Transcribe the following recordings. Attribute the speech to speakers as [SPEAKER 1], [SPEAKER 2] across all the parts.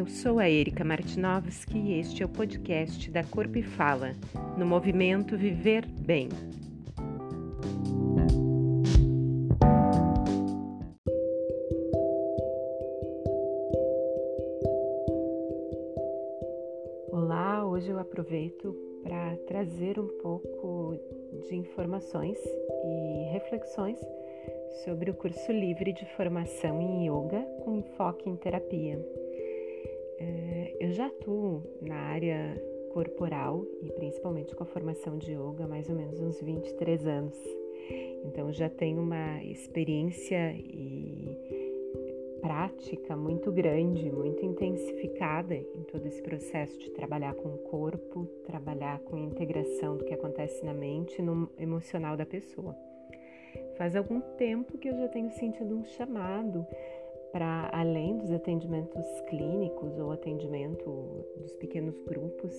[SPEAKER 1] Eu sou a Erika Martinovski e este é o podcast da Corpo e Fala, no movimento Viver Bem. Olá, hoje eu aproveito para trazer um pouco de informações e reflexões sobre o curso livre de formação em yoga com enfoque em terapia. É, eu já atuo na área corporal e principalmente com a formação de yoga há mais ou menos uns 23 anos. Então já tenho uma experiência e prática muito grande, muito intensificada em todo esse processo de trabalhar com o corpo, trabalhar com a integração do que acontece na mente e no emocional da pessoa. Faz algum tempo que eu já tenho sentido um chamado para além dos atendimentos clínicos ou atendimento dos pequenos grupos,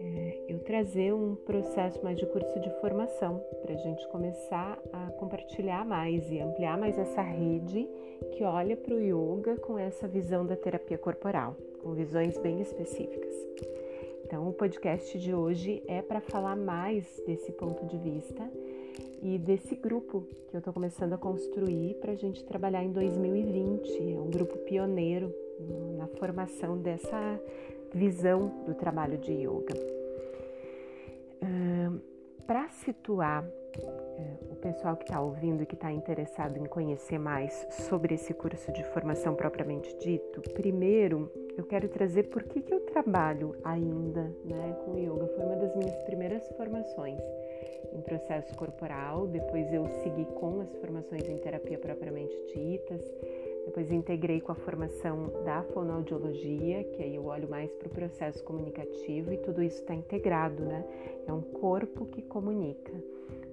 [SPEAKER 1] é, eu trazer um processo mais de curso de formação para a gente começar a compartilhar mais e ampliar mais essa rede que olha para o yoga com essa visão da terapia corporal, com visões bem específicas. Então, o podcast de hoje é para falar mais desse ponto de vista e desse grupo que eu estou começando a construir para a gente trabalhar em 2020. É um grupo pioneiro na formação dessa visão do trabalho de yoga. Uh, para situar uh, o pessoal que está ouvindo e que está interessado em conhecer mais sobre esse curso de formação propriamente dito, primeiro eu quero trazer por que, que eu trabalho ainda né, com yoga. Foi uma das minhas primeiras formações em processo corporal, depois eu segui com as formações em terapia propriamente ditas, depois integrei com a formação da fonoaudiologia, que aí eu olho mais para o processo comunicativo e tudo isso está integrado, né? É um corpo que comunica.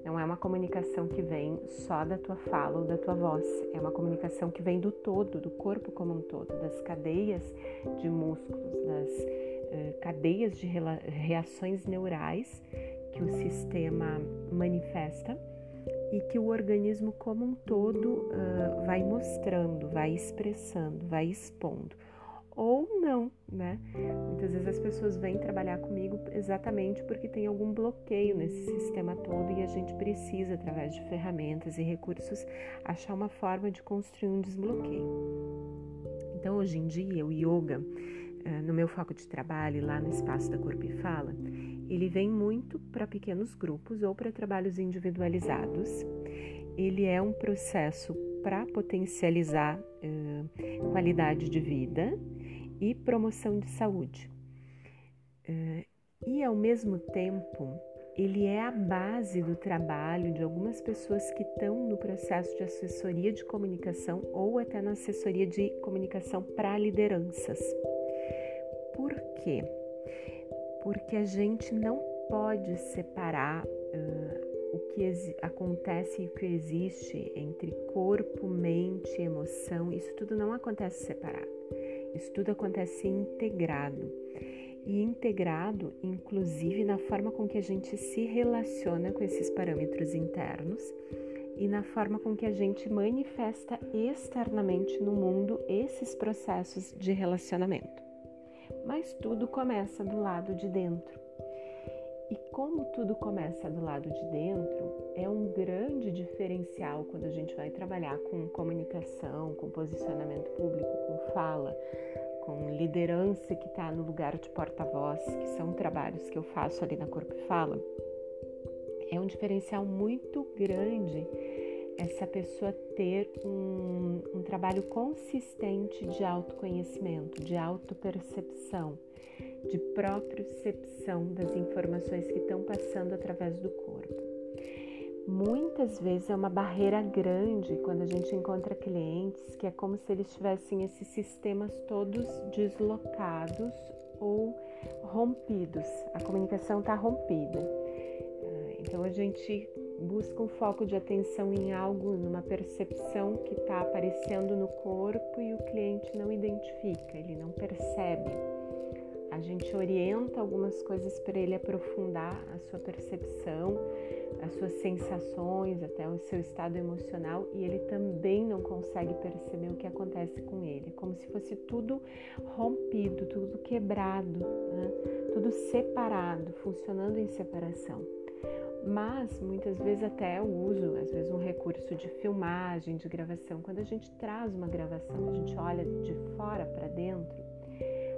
[SPEAKER 1] Não é uma comunicação que vem só da tua fala ou da tua voz, é uma comunicação que vem do todo, do corpo como um todo, das cadeias de músculos, das uh, cadeias de reações neurais que o sistema manifesta e que o organismo como um todo uh, vai mostrando, vai expressando, vai expondo. Ou não, né? Muitas vezes as pessoas vêm trabalhar comigo exatamente porque tem algum bloqueio nesse sistema todo e a gente precisa, através de ferramentas e recursos, achar uma forma de construir um desbloqueio. Então, hoje em dia, o yoga, uh, no meu foco de trabalho, lá no espaço da Corpo e Fala, ele vem muito para pequenos grupos ou para trabalhos individualizados. Ele é um processo para potencializar uh, qualidade de vida e promoção de saúde. Uh, e ao mesmo tempo, ele é a base do trabalho de algumas pessoas que estão no processo de assessoria de comunicação ou até na assessoria de comunicação para lideranças. Por quê? Porque a gente não pode separar uh, o que acontece e o que existe entre corpo, mente, emoção. Isso tudo não acontece separado. Isso tudo acontece integrado. E integrado, inclusive, na forma com que a gente se relaciona com esses parâmetros internos e na forma com que a gente manifesta externamente no mundo esses processos de relacionamento mas tudo começa do lado de dentro. E como tudo começa do lado de dentro, é um grande diferencial quando a gente vai trabalhar com comunicação, com posicionamento público, com fala, com liderança que está no lugar de porta-voz, que são trabalhos que eu faço ali na Corpo e Fala. É um diferencial muito grande essa pessoa ter um, um trabalho consistente de autoconhecimento, de autopercepção, de propriocepção das informações que estão passando através do corpo. Muitas vezes é uma barreira grande quando a gente encontra clientes que é como se eles tivessem esses sistemas todos deslocados ou rompidos. A comunicação está rompida. Ah, então a gente busca um foco de atenção em algo, numa percepção que está aparecendo no corpo e o cliente não identifica, ele não percebe. a gente orienta algumas coisas para ele aprofundar a sua percepção, as suas sensações, até o seu estado emocional, e ele também não consegue perceber o que acontece com ele. É como se fosse tudo rompido, tudo quebrado, né? tudo separado, funcionando em separação mas muitas vezes até eu uso, às vezes um recurso de filmagem, de gravação. Quando a gente traz uma gravação, a gente olha de fora para dentro,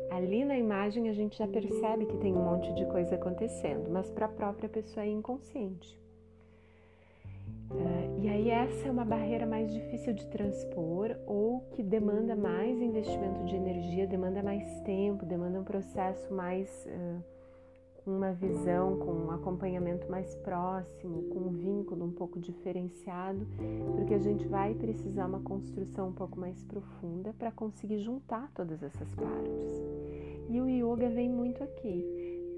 [SPEAKER 1] ali na imagem a gente já percebe que tem um monte de coisa acontecendo, mas para a própria pessoa é inconsciente. Uh, e aí essa é uma barreira mais difícil de transpor ou que demanda mais investimento de energia, demanda mais tempo, demanda um processo mais uh, uma visão, com um acompanhamento mais próximo, com um vínculo um pouco diferenciado, porque a gente vai precisar uma construção um pouco mais profunda para conseguir juntar todas essas partes. E o yoga vem muito aqui.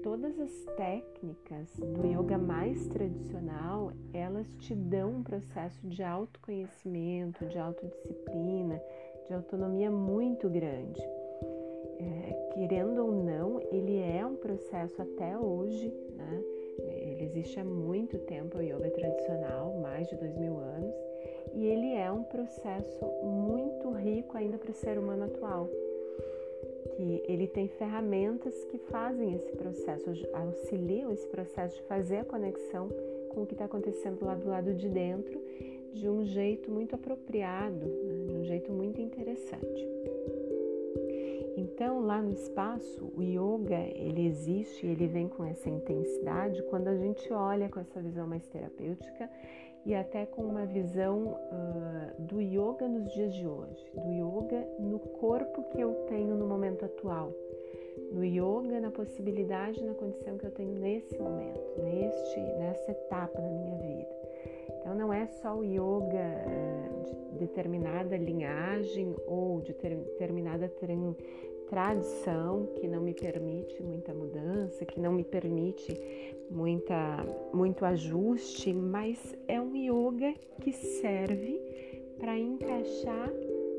[SPEAKER 1] Todas as técnicas do yoga mais tradicional, elas te dão um processo de autoconhecimento, de autodisciplina, de autonomia muito grande querendo ou não, ele é um processo até hoje, né? Ele existe há muito tempo, o yoga tradicional, mais de dois mil anos, e ele é um processo muito rico ainda para o ser humano atual. Que ele tem ferramentas que fazem esse processo, auxiliam esse processo de fazer a conexão com o que está acontecendo lá do lado de dentro de um jeito muito apropriado, né? de um jeito muito interessante. Então, lá no espaço, o yoga, ele existe, ele vem com essa intensidade quando a gente olha com essa visão mais terapêutica e até com uma visão uh, do yoga nos dias de hoje, do yoga no corpo que eu tenho no momento atual, no yoga na possibilidade, na condição que eu tenho nesse momento, neste, nessa etapa da minha vida. Então não é só o yoga uh, de determinada linhagem ou de ter, determinada tradição que não me permite muita mudança, que não me permite muita, muito ajuste, mas é um yoga que serve para encaixar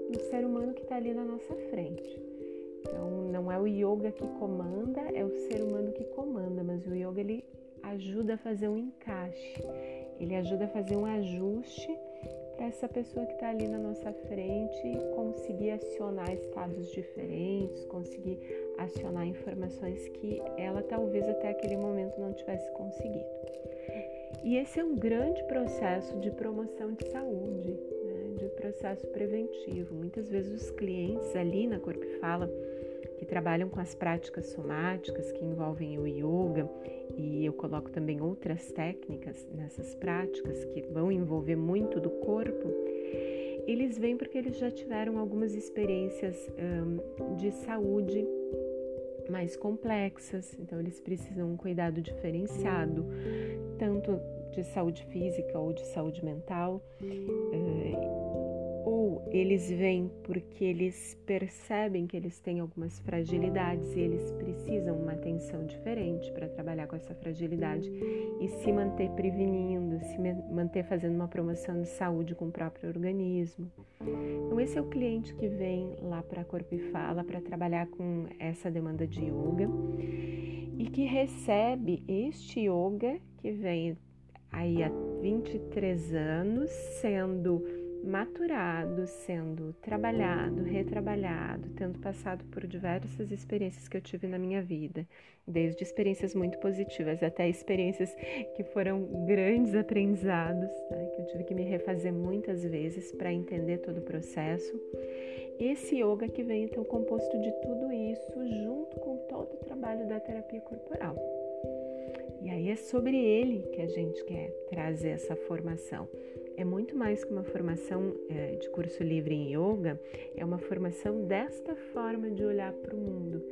[SPEAKER 1] no ser humano que está ali na nossa frente. Então, não é o yoga que comanda, é o ser humano que comanda, mas o yoga ele ajuda a fazer um encaixe, ele ajuda a fazer um ajuste para essa pessoa que está ali na nossa frente conseguir acionar estados diferentes, conseguir acionar informações que ela talvez até aquele momento não tivesse conseguido. E esse é um grande processo de promoção de saúde, né? de processo preventivo. Muitas vezes os clientes ali na Corpo Fala que trabalham com as práticas somáticas que envolvem o yoga e eu coloco também outras técnicas nessas práticas que vão envolver muito do corpo, eles vêm porque eles já tiveram algumas experiências um, de saúde mais complexas, então eles precisam um cuidado diferenciado, tanto de saúde física ou de saúde mental. Uh, ou eles vêm porque eles percebem que eles têm algumas fragilidades e eles precisam uma atenção diferente para trabalhar com essa fragilidade e se manter prevenindo, se manter fazendo uma promoção de saúde com o próprio organismo. Então, esse é o cliente que vem lá para Corpo e Fala para trabalhar com essa demanda de yoga e que recebe este yoga que vem aí há 23 anos sendo maturado, sendo trabalhado, retrabalhado, tendo passado por diversas experiências que eu tive na minha vida, desde experiências muito positivas até experiências que foram grandes aprendizados, né, que eu tive que me refazer muitas vezes para entender todo o processo. Esse yoga que vem então composto de tudo isso, junto com todo o trabalho da terapia corporal. E aí é sobre ele que a gente quer trazer essa formação é muito mais que uma formação é, de curso livre em yoga, é uma formação desta forma de olhar para o mundo,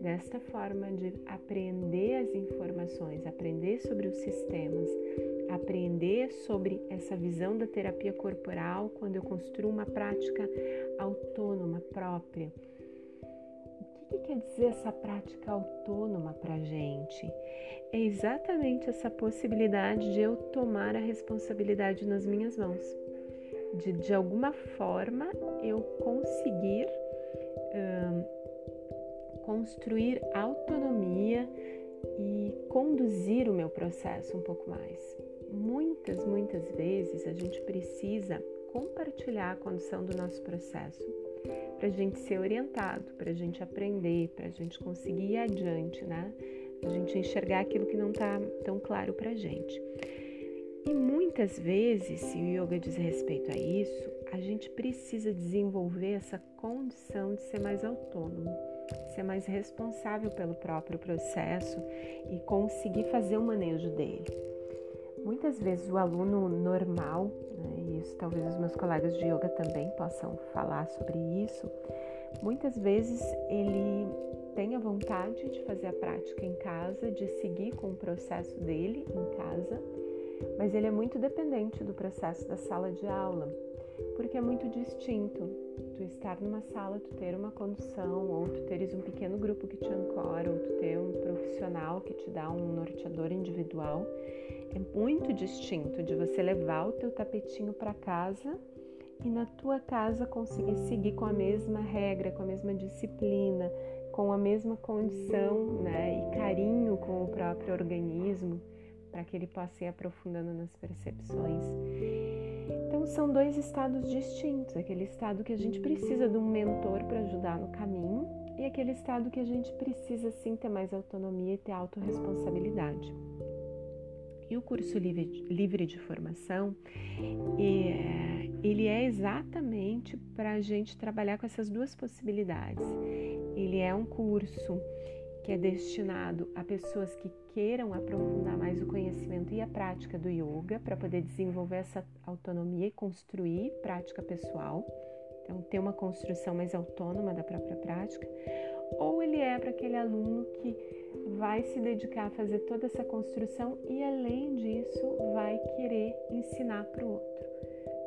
[SPEAKER 1] desta forma de aprender as informações, aprender sobre os sistemas, aprender sobre essa visão da terapia corporal quando eu construo uma prática autônoma, própria o que quer dizer essa prática autônoma para a gente? É exatamente essa possibilidade de eu tomar a responsabilidade nas minhas mãos, de de alguma forma eu conseguir hum, construir autonomia e conduzir o meu processo um pouco mais. Muitas, muitas vezes a gente precisa compartilhar a condução do nosso processo para a gente ser orientado, para a gente aprender, para a gente conseguir ir adiante, né? A gente enxergar aquilo que não está tão claro para a gente. E muitas vezes, se o yoga diz respeito a isso, a gente precisa desenvolver essa condição de ser mais autônomo, ser mais responsável pelo próprio processo e conseguir fazer o manejo dele. Muitas vezes o aluno normal, né, e isso talvez os meus colegas de yoga também possam falar sobre isso, muitas vezes ele tem a vontade de fazer a prática em casa, de seguir com o processo dele em casa, mas ele é muito dependente do processo da sala de aula, porque é muito distinto tu estar numa sala, tu ter uma condução, ou tu teres um pequeno grupo que te ancora, ou tu ter um profissional que te dá um norteador individual. É muito distinto de você levar o teu tapetinho para casa e na tua casa conseguir seguir com a mesma regra, com a mesma disciplina, com a mesma condição, né, e carinho com o próprio organismo para que ele possa ir aprofundando nas percepções. Então, são dois estados distintos: aquele estado que a gente precisa de um mentor para ajudar no caminho, e aquele estado que a gente precisa sim ter mais autonomia e ter autorresponsabilidade. E o curso livre, de formação, é, ele é exatamente para a gente trabalhar com essas duas possibilidades. Ele é um curso que é destinado a pessoas que queiram aprofundar mais o conhecimento e a prática do yoga para poder desenvolver essa autonomia e construir prática pessoal. Então, ter uma construção mais autônoma da própria prática. Ou ele é para aquele aluno que vai se dedicar a fazer toda essa construção e, além disso, vai querer ensinar para o outro.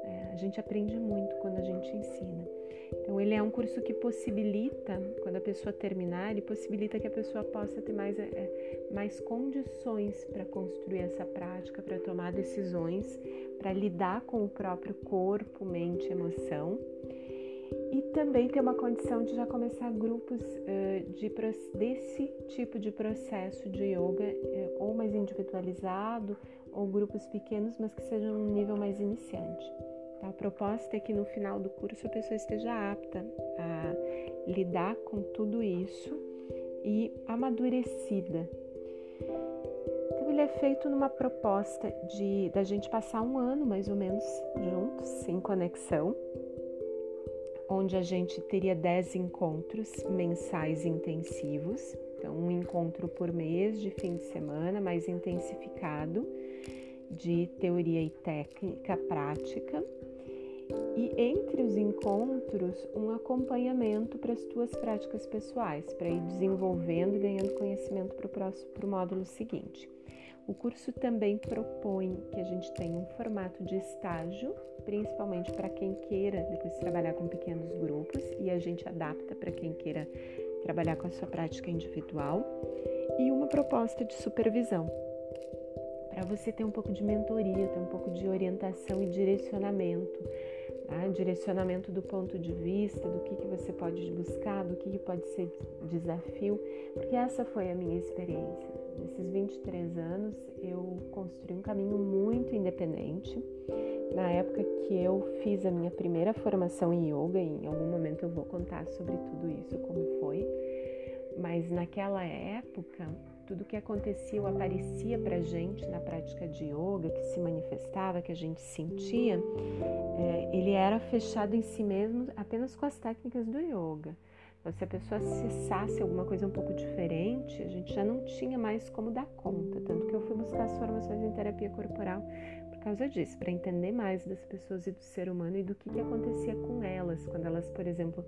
[SPEAKER 1] É, a gente aprende muito quando a gente ensina. Então, ele é um curso que possibilita, quando a pessoa terminar, ele possibilita que a pessoa possa ter mais, é, mais condições para construir essa prática, para tomar decisões, para lidar com o próprio corpo, mente, emoção. E também ter uma condição de já começar grupos uh, de, desse tipo de processo de yoga, uh, ou mais individualizado, ou grupos pequenos, mas que sejam um nível mais iniciante. A proposta é que no final do curso a pessoa esteja apta a lidar com tudo isso e amadurecida. Então ele é feito numa proposta de da gente passar um ano mais ou menos juntos, em conexão, onde a gente teria 10 encontros mensais intensivos, então um encontro por mês de fim de semana, mais intensificado de teoria e técnica prática e entre os encontros, um acompanhamento para as tuas práticas pessoais, para ir desenvolvendo e ganhando conhecimento para o módulo seguinte. O curso também propõe que a gente tenha um formato de estágio, principalmente para quem queira depois trabalhar com pequenos grupos, e a gente adapta para quem queira trabalhar com a sua prática individual, e uma proposta de supervisão, para você ter um pouco de mentoria, ter um pouco de orientação e direcionamento Tá? Direcionamento do ponto de vista, do que, que você pode buscar, do que, que pode ser desafio, porque essa foi a minha experiência. Nesses 23 anos, eu construí um caminho muito independente. Na época que eu fiz a minha primeira formação em yoga, em algum momento eu vou contar sobre tudo isso, como foi, mas naquela época tudo que acontecia ou aparecia para gente na prática de yoga, que se manifestava, que a gente sentia, é, ele era fechado em si mesmo apenas com as técnicas do yoga. Se a pessoa acessasse alguma coisa um pouco diferente, a gente já não tinha mais como dar conta. Tanto que eu fui buscar as formações em terapia corporal por causa disso, para entender mais das pessoas e do ser humano e do que, que acontecia com elas, quando elas, por exemplo,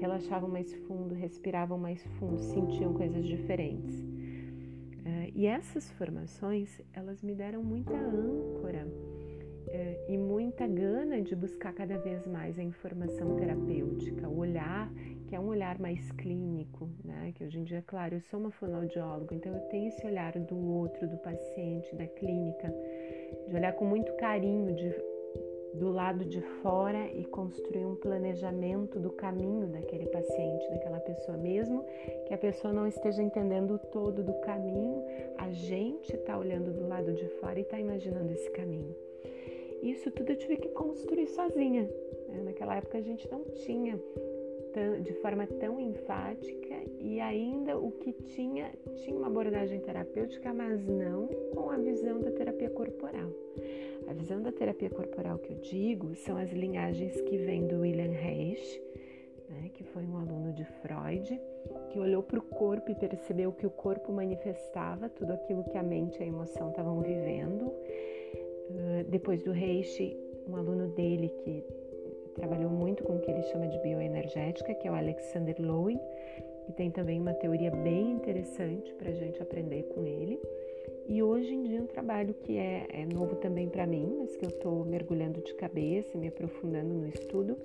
[SPEAKER 1] relaxavam mais fundo, respiravam mais fundo, sentiam coisas diferentes. Uh, e essas formações, elas me deram muita âncora uh, e muita gana de buscar cada vez mais a informação terapêutica, olhar mais clínico, né? Que hoje em dia, claro, eu sou uma fonoaudióloga, então eu tenho esse olhar do outro, do paciente, da clínica, de olhar com muito carinho, de do lado de fora e construir um planejamento do caminho daquele paciente, daquela pessoa mesmo, que a pessoa não esteja entendendo o todo do caminho, a gente está olhando do lado de fora e está imaginando esse caminho. Isso tudo eu tive que construir sozinha. Né? Naquela época a gente não tinha de forma tão enfática e ainda o que tinha tinha uma abordagem terapêutica, mas não com a visão da terapia corporal. A visão da terapia corporal que eu digo são as linhagens que vêm do William Reich, né, que foi um aluno de Freud, que olhou para o corpo e percebeu que o corpo manifestava tudo aquilo que a mente e a emoção estavam vivendo. Uh, depois do Reich, um aluno dele que que ele chama de bioenergética, que é o Alexander Lowen, que tem também uma teoria bem interessante para a gente aprender com ele. E hoje em dia um trabalho que é, é novo também para mim, mas que eu estou mergulhando de cabeça, me aprofundando no estudo,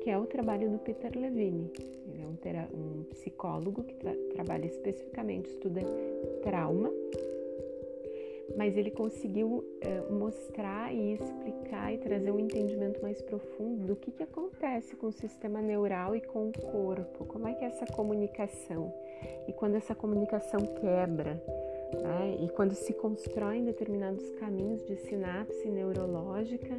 [SPEAKER 1] que é o trabalho do Peter Levine. Ele é um, um psicólogo que tra trabalha especificamente, estuda trauma, mas ele conseguiu é, mostrar e explicar e trazer um entendimento mais profundo do que, que acontece com o sistema neural e com o corpo, como é que é essa comunicação. E quando essa comunicação quebra, né? E quando se constroem determinados caminhos de sinapse neurológica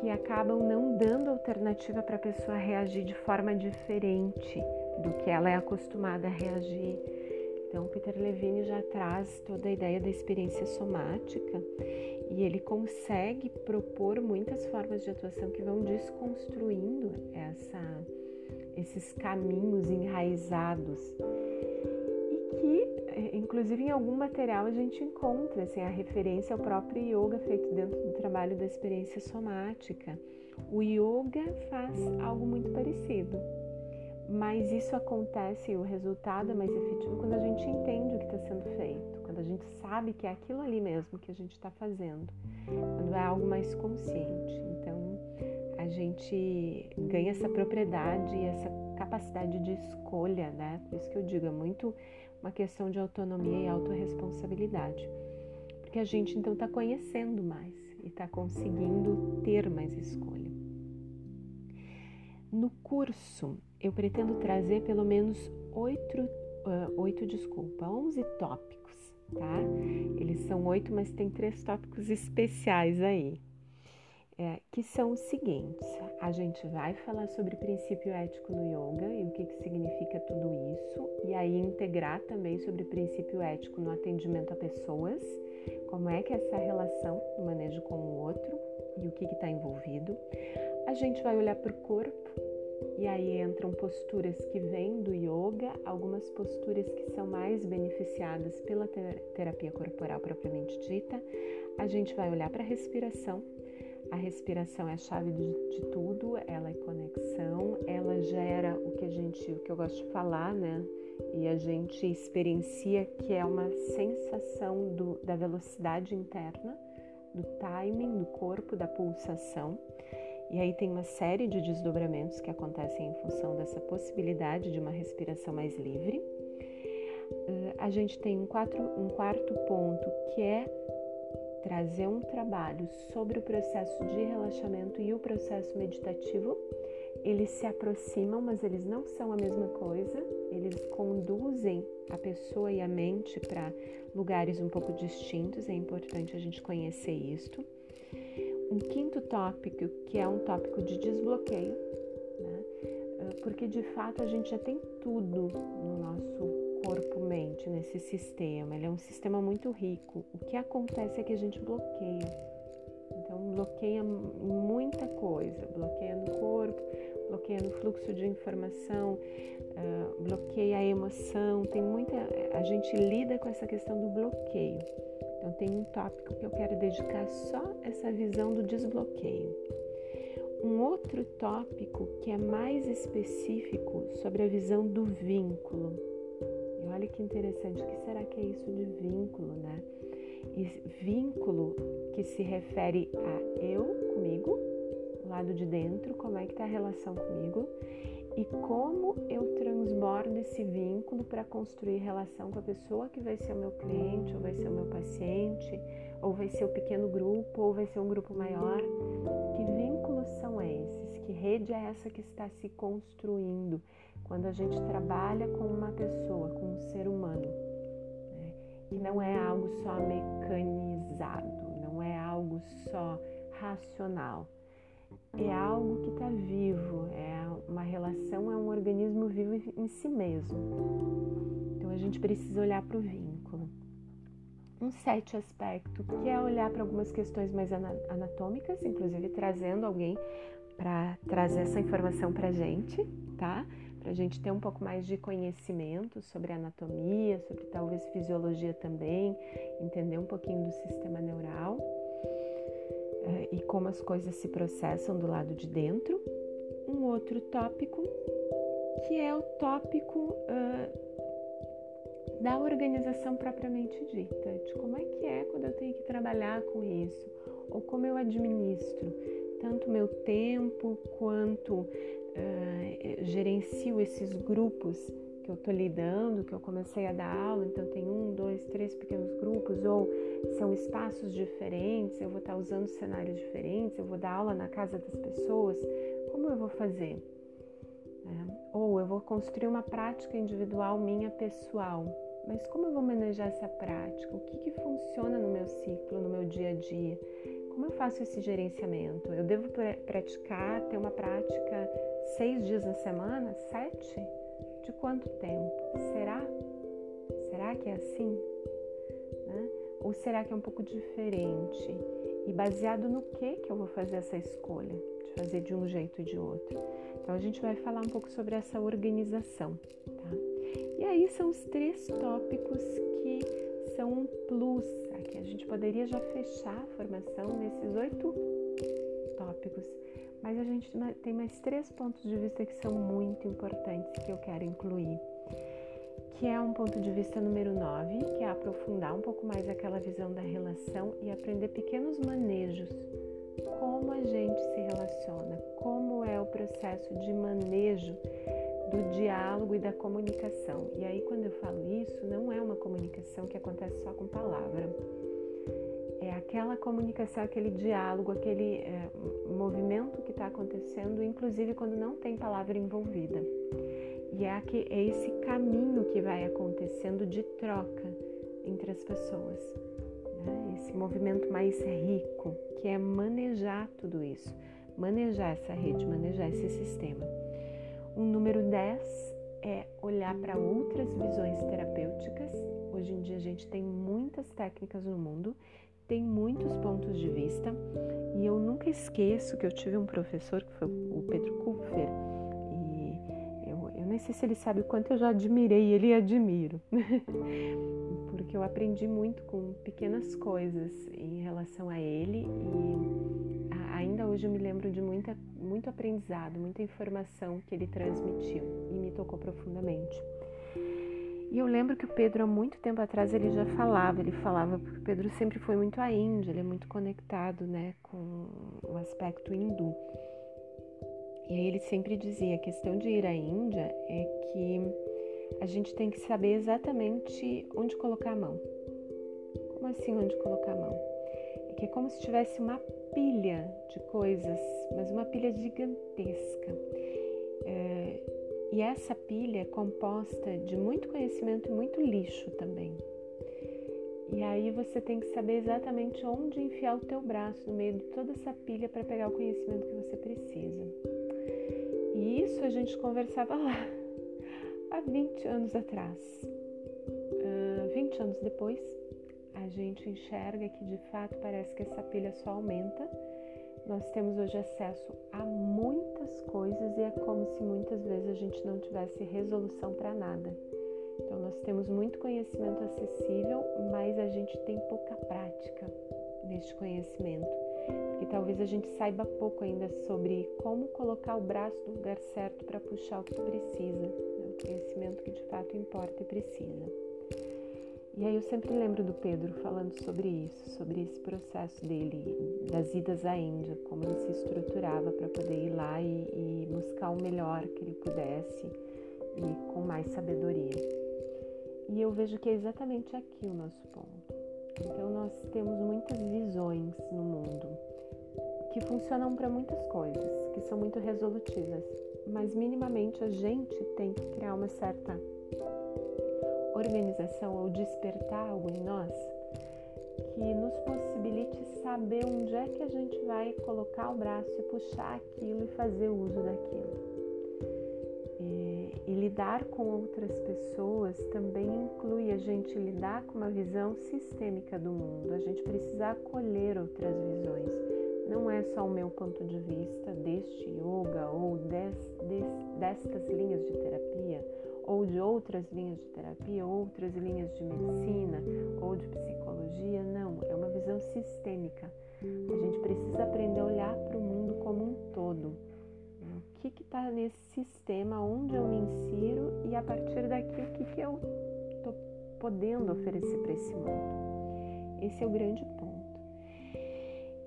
[SPEAKER 1] que acabam não dando alternativa para a pessoa reagir de forma diferente do que ela é acostumada a reagir. Então, Peter Levine já traz toda a ideia da experiência somática e ele consegue propor muitas formas de atuação que vão desconstruindo essa, esses caminhos enraizados inclusive em algum material a gente encontra assim, a referência ao próprio yoga feito dentro do trabalho da experiência somática. O yoga faz algo muito parecido, mas isso acontece, o resultado é mais efetivo quando a gente entende o que está sendo feito, quando a gente sabe que é aquilo ali mesmo que a gente está fazendo, quando é algo mais consciente. Então a gente ganha essa propriedade, essa capacidade de escolha, né? Por isso que eu digo, é muito uma questão de autonomia e autorresponsabilidade. Porque a gente então está conhecendo mais e está conseguindo ter mais escolha. No curso, eu pretendo trazer pelo menos oito, uh, oito desculpa, onze tópicos, tá? Eles são oito, mas tem três tópicos especiais aí é, que são os seguintes: a gente vai falar sobre princípio ético no yoga e o que, que significa tudo isso, e aí integrar também sobre princípio ético no atendimento a pessoas, como é que é essa relação do manejo com o outro e o que está envolvido. A gente vai olhar para o corpo e aí entram posturas que vêm do yoga, algumas posturas que são mais beneficiadas pela terapia corporal propriamente dita. A gente vai olhar para a respiração a respiração é a chave de, de, tudo, ela é conexão, ela gera o que a gente, o que eu gosto de falar, né? E a gente experiencia que é uma sensação do, da velocidade interna, do timing do corpo, da pulsação. E aí tem uma série de desdobramentos que acontecem em função dessa possibilidade de uma respiração mais livre. Uh, a gente tem um, quatro, um quarto ponto que é trazer um trabalho sobre o processo de relaxamento e o processo meditativo. Eles se aproximam, mas eles não são a mesma coisa. Eles conduzem a pessoa e a mente para lugares um pouco distintos. É importante a gente conhecer isto. Um quinto tópico, que é um tópico de desbloqueio, né? Ah, porque de fato a gente já tem tudo no nosso corpo-mente nesse sistema. Ele é um sistema muito rico. O que acontece é que a gente bloqueia. Então, bloqueia muita coisa. Bloqueia no corpo, bloqueia no fluxo de informação, uh, bloqueia a emoção. Tem muita. A gente lida com essa questão do bloqueio. Então, tem um tópico que eu quero dedicar só essa visão do desbloqueio. Um outro tópico que é mais específico sobre a visão do vínculo olha que interessante, o que será que é isso de vínculo, né? E vínculo que se refere a eu comigo, o lado de dentro, como é que está a relação comigo e como eu transbordo esse vínculo para construir relação com a pessoa que vai ser o meu cliente, ou vai ser o meu paciente, ou vai ser o pequeno grupo, ou vai ser um grupo maior. Que vínculo vínculos são esses? Que rede é essa que está se construindo quando a gente trabalha com uma pessoa, com um ser humano? Né? E não é algo só mecanizado, não é algo só racional. É algo que está vivo, é uma relação, é um organismo vivo em si mesmo. Então a gente precisa olhar para o vínculo um sete aspecto, que é olhar para algumas questões mais anatômicas, inclusive trazendo alguém para trazer essa informação para a gente, tá? Para a gente ter um pouco mais de conhecimento sobre anatomia, sobre talvez fisiologia também, entender um pouquinho do sistema neural e como as coisas se processam do lado de dentro. Um outro tópico que é o tópico uh, da organização propriamente dita, de como é que é quando eu tenho que trabalhar com isso, ou como eu administro tanto meu tempo quanto uh, gerencio esses grupos que eu estou lidando, que eu comecei a dar aula, então tem um, dois, três pequenos grupos, ou são espaços diferentes, eu vou estar usando cenários diferentes, eu vou dar aula na casa das pessoas, como eu vou fazer? É, ou eu vou construir uma prática individual minha pessoal, mas como eu vou manejar essa prática? O que, que funciona no meu ciclo, no meu dia a dia? Como eu faço esse gerenciamento? Eu devo praticar, ter uma prática seis dias na semana? Sete? De quanto tempo? Será? Será que é assim? Né? Ou será que é um pouco diferente? E baseado no que que eu vou fazer essa escolha? De fazer de um jeito e de outro. Então a gente vai falar um pouco sobre essa organização, tá? E aí são os três tópicos que são um plus. Aqui a gente poderia já fechar a formação nesses oito tópicos, mas a gente tem mais três pontos de vista que são muito importantes que eu quero incluir. Que é um ponto de vista número 9, que é aprofundar um pouco mais aquela visão da relação e aprender pequenos manejos. Como a gente se relaciona, como é o processo de manejo do diálogo e da comunicação. E aí, quando eu falo isso, não é uma comunicação que acontece só com palavra. É aquela comunicação, aquele diálogo, aquele é, movimento que está acontecendo, inclusive quando não tem palavra envolvida. E é, aqui, é esse caminho que vai acontecendo de troca entre as pessoas. Né? Esse movimento mais rico, que é manejar tudo isso, manejar essa rede, manejar esse sistema. O número 10 é olhar para outras visões terapêuticas. Hoje em dia a gente tem muitas técnicas no mundo, tem muitos pontos de vista. E eu nunca esqueço que eu tive um professor que foi o Pedro Kupfer. E eu, eu nem sei se ele sabe o quanto eu já admirei ele admiro, porque eu aprendi muito com pequenas coisas em relação a ele. E ainda hoje eu me lembro de muita, muito aprendizado, muita informação que ele transmitiu e me tocou profundamente. E eu lembro que o Pedro, há muito tempo atrás, ele já falava, ele falava, porque o Pedro sempre foi muito à Índia, ele é muito conectado né, com o aspecto hindu. E aí ele sempre dizia, a questão de ir à Índia é que a gente tem que saber exatamente onde colocar a mão. Como assim onde colocar a mão? É que é como se tivesse uma pilha de coisas, mas uma pilha gigantesca. E essa pilha é composta de muito conhecimento e muito lixo também. E aí você tem que saber exatamente onde enfiar o teu braço no meio de toda essa pilha para pegar o conhecimento que você precisa. E isso a gente conversava lá há 20 anos atrás. Uh, 20 anos depois, a gente enxerga que de fato parece que essa pilha só aumenta. Nós temos hoje acesso a muitas coisas e é como se muitas vezes a gente não tivesse resolução para nada. Então, nós temos muito conhecimento acessível, mas a gente tem pouca prática neste conhecimento. Porque talvez a gente saiba pouco ainda sobre como colocar o braço no lugar certo para puxar o que precisa, né? o conhecimento que de fato importa e precisa. E aí eu sempre lembro do Pedro falando sobre isso, sobre esse processo dele, das idas à Índia, como ele se estruturava para poder ir lá e, e, buscar o melhor que ele pudesse e com mais sabedoria. E eu vejo que é exatamente aqui o nosso ponto. Então nós temos muitas visões no mundo que funcionam para muitas coisas, que são muito resolutivas, mas minimamente a gente tem que criar uma certa organização ou despertar algo em nós que nos possibilite saber onde é que a gente vai colocar o braço e puxar aquilo e fazer uso daquilo. E, e lidar com outras pessoas também inclui a gente lidar com uma visão sistêmica do mundo. A gente precisa acolher outras visões. Não é só o meu ponto de vista deste yoga ou des, des, destas linhas de terapia ou de outras linhas de terapia, outras linhas de medicina ou de psicologia, não, é uma visão sistêmica. A gente precisa aprender a olhar para o mundo como um todo. O que está nesse sistema, onde eu me insiro e a partir daqui o que, que eu estou podendo oferecer para esse mundo. Esse é o grande ponto.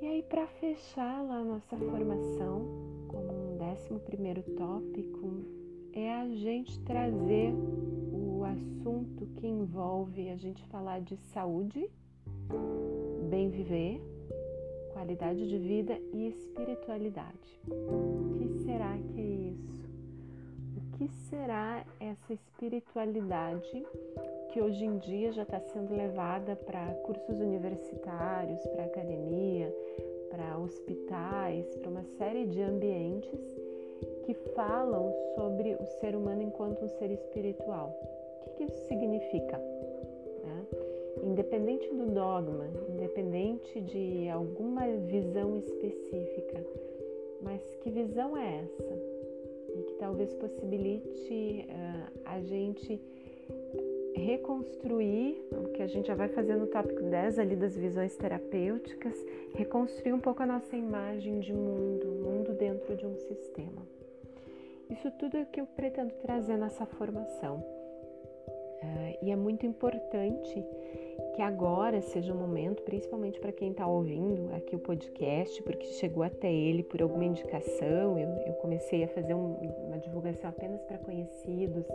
[SPEAKER 1] E aí, para fechar lá a nossa formação, como um décimo primeiro tópico, é a gente trazer o assunto que envolve a gente falar de saúde, bem viver, qualidade de vida e espiritualidade. O que será que é isso? O que será essa espiritualidade que hoje em dia já está sendo levada para cursos universitários, para academia, para hospitais, para uma série de ambientes que falam sobre o ser humano enquanto um ser espiritual. O que, isso significa? Né? Independente do dogma, independente de alguma visão específica, mas que visão é essa? E que talvez possibilite uh, a gente reconstruir, o que a gente já vai fazer no tópico 10 ali das visões terapêuticas, reconstruir um pouco a nossa imagem de mundo, mundo dentro de um sistema. Isso tudo é o que eu pretendo trazer nessa formação. Uh, e é muito importante que agora seja o um momento, principalmente para quem está ouvindo aqui o podcast, porque chegou até ele por alguma indicação. Eu, eu comecei a fazer um, uma divulgação apenas para conhecidos,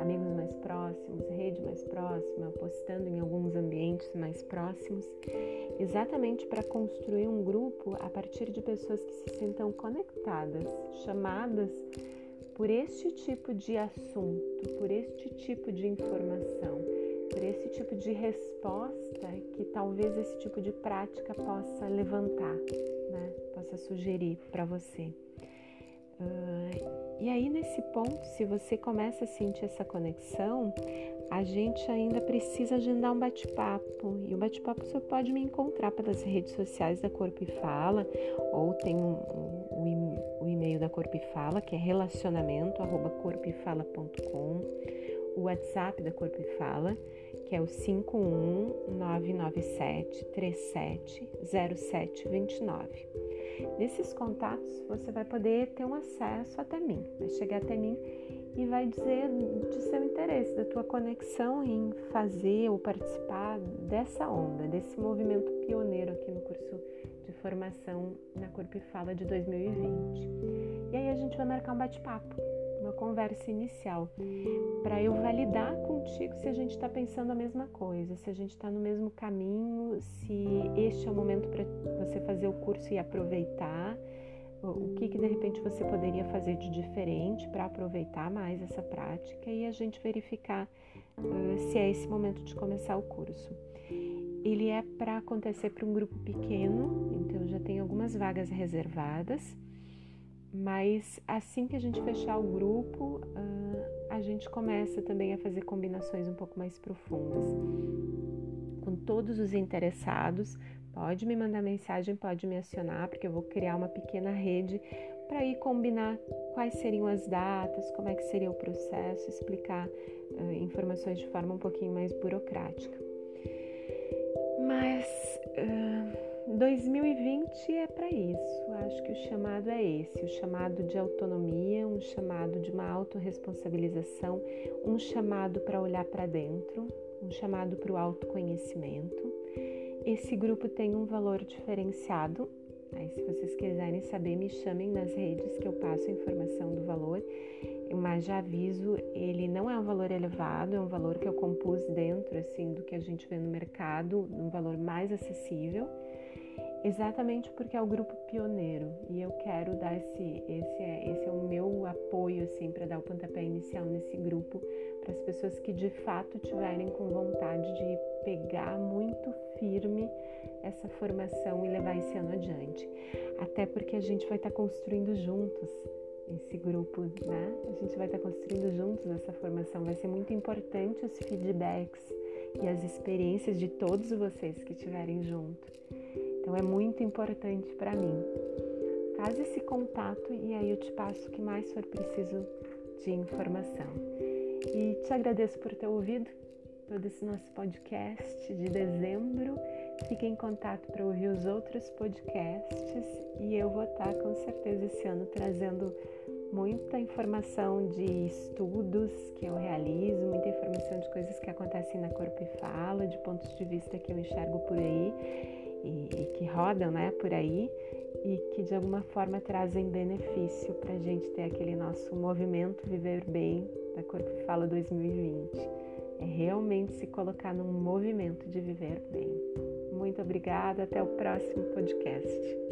[SPEAKER 1] amigos mais próximos, rede mais próxima, postando em alguns ambientes mais próximos, exatamente para construir um grupo a partir de pessoas que se sintam conectadas, chamadas por este tipo de assunto, por este tipo de informação, por esse tipo de resposta que talvez esse tipo de prática possa levantar, né? possa sugerir para você. Uh, e aí, nesse ponto, se você começa a sentir essa conexão, a gente ainda precisa agendar um bate-papo. E o bate-papo você pode me encontrar pelas redes sociais da Corpo e Fala, ou tem um, um, o e-mail da Corpo e Fala, que é relacionamento arroba corpofala.com, o WhatsApp da Corpo e Fala, que é o 51997 370729. Nesses contatos você vai poder ter um acesso até mim, vai chegar até mim e vai dizer de seu interesse, da tua conexão em fazer ou participar dessa onda, desse movimento pioneiro aqui no curso formação na Corpo e Fala de 2020. E aí a gente vai marcar um bate-papo, uma conversa inicial, para eu validar contigo se a gente está pensando a mesma coisa, se a gente está no mesmo caminho, se este é o momento para você fazer o curso e aproveitar o que, que de repente você poderia fazer de diferente para aproveitar mais essa prática e a gente verificar uh, se é esse momento de começar o curso. Ele é para acontecer para um grupo pequeno, então já tem algumas vagas reservadas, mas assim que a gente fechar o grupo, uh, a gente começa também a fazer combinações um pouco mais profundas com todos os interessados Pode me mandar mensagem, pode me acionar, porque eu vou criar uma pequena rede para ir combinar quais seriam as datas, como é que seria o processo, explicar uh, informações de forma um pouquinho mais burocrática. Mas uh, 2020 é para isso. Acho que o chamado é esse, o chamado de autonomia, um chamado de uma autorresponsabilização, um chamado para olhar para dentro, um chamado para o autoconhecimento esse grupo tem um valor diferenciado. Aí, se vocês quiserem saber, me chamem nas redes que eu passo a informação do valor. Mas já aviso, ele não é um valor elevado, é um valor que eu compus dentro assim do que a gente vê no mercado, um valor mais acessível. exatamente porque é o grupo pioneiro e eu quero dar esse esse é esse é o meu apoio assim para dar o pontapé inicial nesse grupo para as pessoas que de fato tiverem com vontade de pegar muito firme essa formação e levar esse ano adiante. Até porque a gente vai estar construindo juntos esse grupo, né? A gente vai estar construindo juntos essa formação. Vai ser muito importante os feedbacks e as experiências de todos vocês que estiverem junto. Então é muito importante para mim. Faz esse contato e aí eu te passo o que mais for preciso de informação. E te agradeço por ter ouvido todo esse nosso podcast de dezembro. Fique em contato para ouvir os outros podcasts e eu vou estar com certeza esse ano trazendo muita informação de estudos que eu realizo, muita informação de coisas que acontecem na Corpo e Fala, de pontos de vista que eu enxergo por aí e, e que rodam né, por aí e que de alguma forma trazem benefício para a gente ter aquele nosso movimento Viver Bem da Corpo e Fala 2020. É realmente se colocar num movimento de viver bem. Muito obrigada, até o próximo podcast.